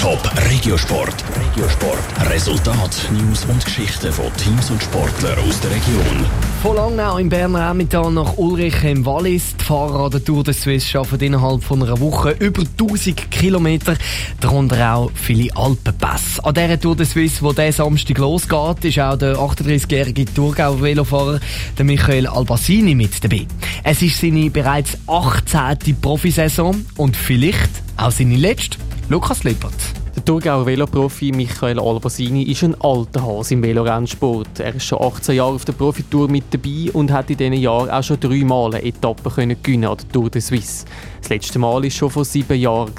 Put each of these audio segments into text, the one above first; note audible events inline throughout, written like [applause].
Top Regiosport. Regiosport. Resultat, News und Geschichten von Teams und Sportlern aus der Region. Von Langnau im Berner Emmental nach Ulrich im Wallis. Die Fahrer an der Tour de Suisse schaffen innerhalb von einer Woche über 1000 Kilometer, darunter auch viele Alpenpässe. An dieser Tour de Suisse, die diesen Samstag losgeht, ist auch der 38-jährige Thurgauer Velofahrer der Michael Albasini mit dabei. Es ist seine bereits 18. Profisaison und vielleicht auch seine letzte. Lukas Lippert. Der Thurgauer Veloprofi Michael Albasini ist ein alter Hase im Velorennsport. Er ist schon 18 Jahre auf der Profitour mit dabei und hat in diesen Jahren auch schon dreimal eine Etappe können gewinnen an der Tour de Suisse. Das letzte Mal war schon vor sieben Jahren.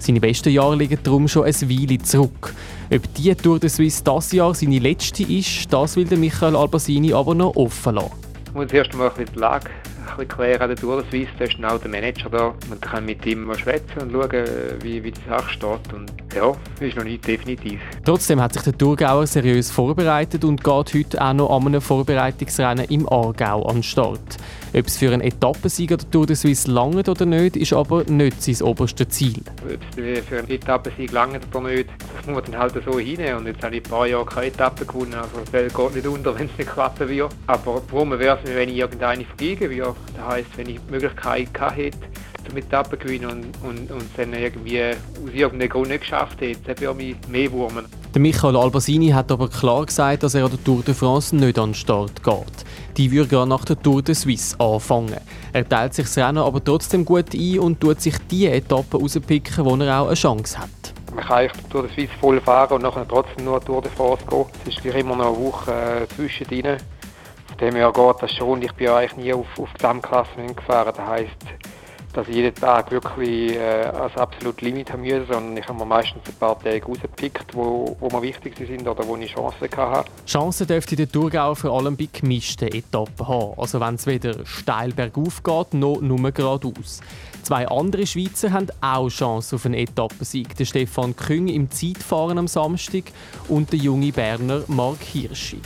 Seine besten Jahre liegen darum schon ein Weile zurück. Ob die Tour de Suisse dieses Jahr seine letzte ist, das will der Michael Albasini aber noch offen lassen. Ich muss erst einmal ein bisschen die Lage bisschen klären, der Tour da ist dann auch der Manager da. Man kann mit ihm mal schwätzen und schauen, wie, wie die Sache steht. Und ja, ist noch nicht definitiv. Trotzdem hat sich der Thurgauer seriös vorbereitet und geht heute auch noch an einem Vorbereitungsrennen im Aargau an den Start. Ob es für einen Etappensieg der Tour de Suisse langt oder nicht, ist aber nicht sein oberstes Ziel. Ob es für einen Etappensieg langt oder nicht, das muss man dann halt so hinein. Und jetzt habe ich ein paar Jahre keine Etappe gewonnen, also das Welt geht nicht unter, [laughs] wenn es nicht klappen wird. Aber warum wäre es mir, wenn ich irgendeine vergeben würde? Das heisst, wenn ich die Möglichkeit hätte, Etappen gewinnen und, und, und dann irgendwie aus irgendeinem Grund nicht geschafft hätte, dann würde mich mehr wurmen. Der Michael Albasini hat aber klar gesagt, dass er an der Tour de France nicht an den Start geht. Die würde gerade nach der Tour de Suisse anfangen. Er teilt sich das Rennen aber trotzdem gut ein und tut sich die Etappen rauspicken, wo er auch eine Chance hat. Man kann eigentlich die Tour de Suisse voll fahren und nachher trotzdem nur Tour de France gehen. Es ist immer noch eine Woche äh, zwischendrin. Von dem her geht das schon. Ich bin eigentlich nie auf, auf Gesamtklasse gefahren. Das heisst, dass ich jeden Tag wirklich äh, als absolut Limit haben müssen, sondern ich habe mir meistens ein paar Tage rausgepickt, wo, wo mir wichtig sind oder wo ich Chancen hatte. Chancen dürfte der Thurgau vor allem bei gemischten Etappen haben. Also wenn es weder steil bergauf geht, noch nur geradeaus. Zwei andere Schweizer haben auch Chancen auf einen Etappensieg. Der Stefan Küng im Zeitfahren am Samstag und der junge Berner Mark Hirschi.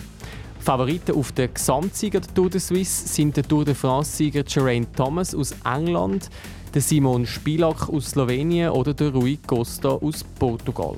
Favoriten auf den Gesamtsieger der Tour de Suisse sind der Tour de France-Sieger Geraint Thomas aus England, der Simon Spilak aus Slowenien oder der Rui Costa aus Portugal.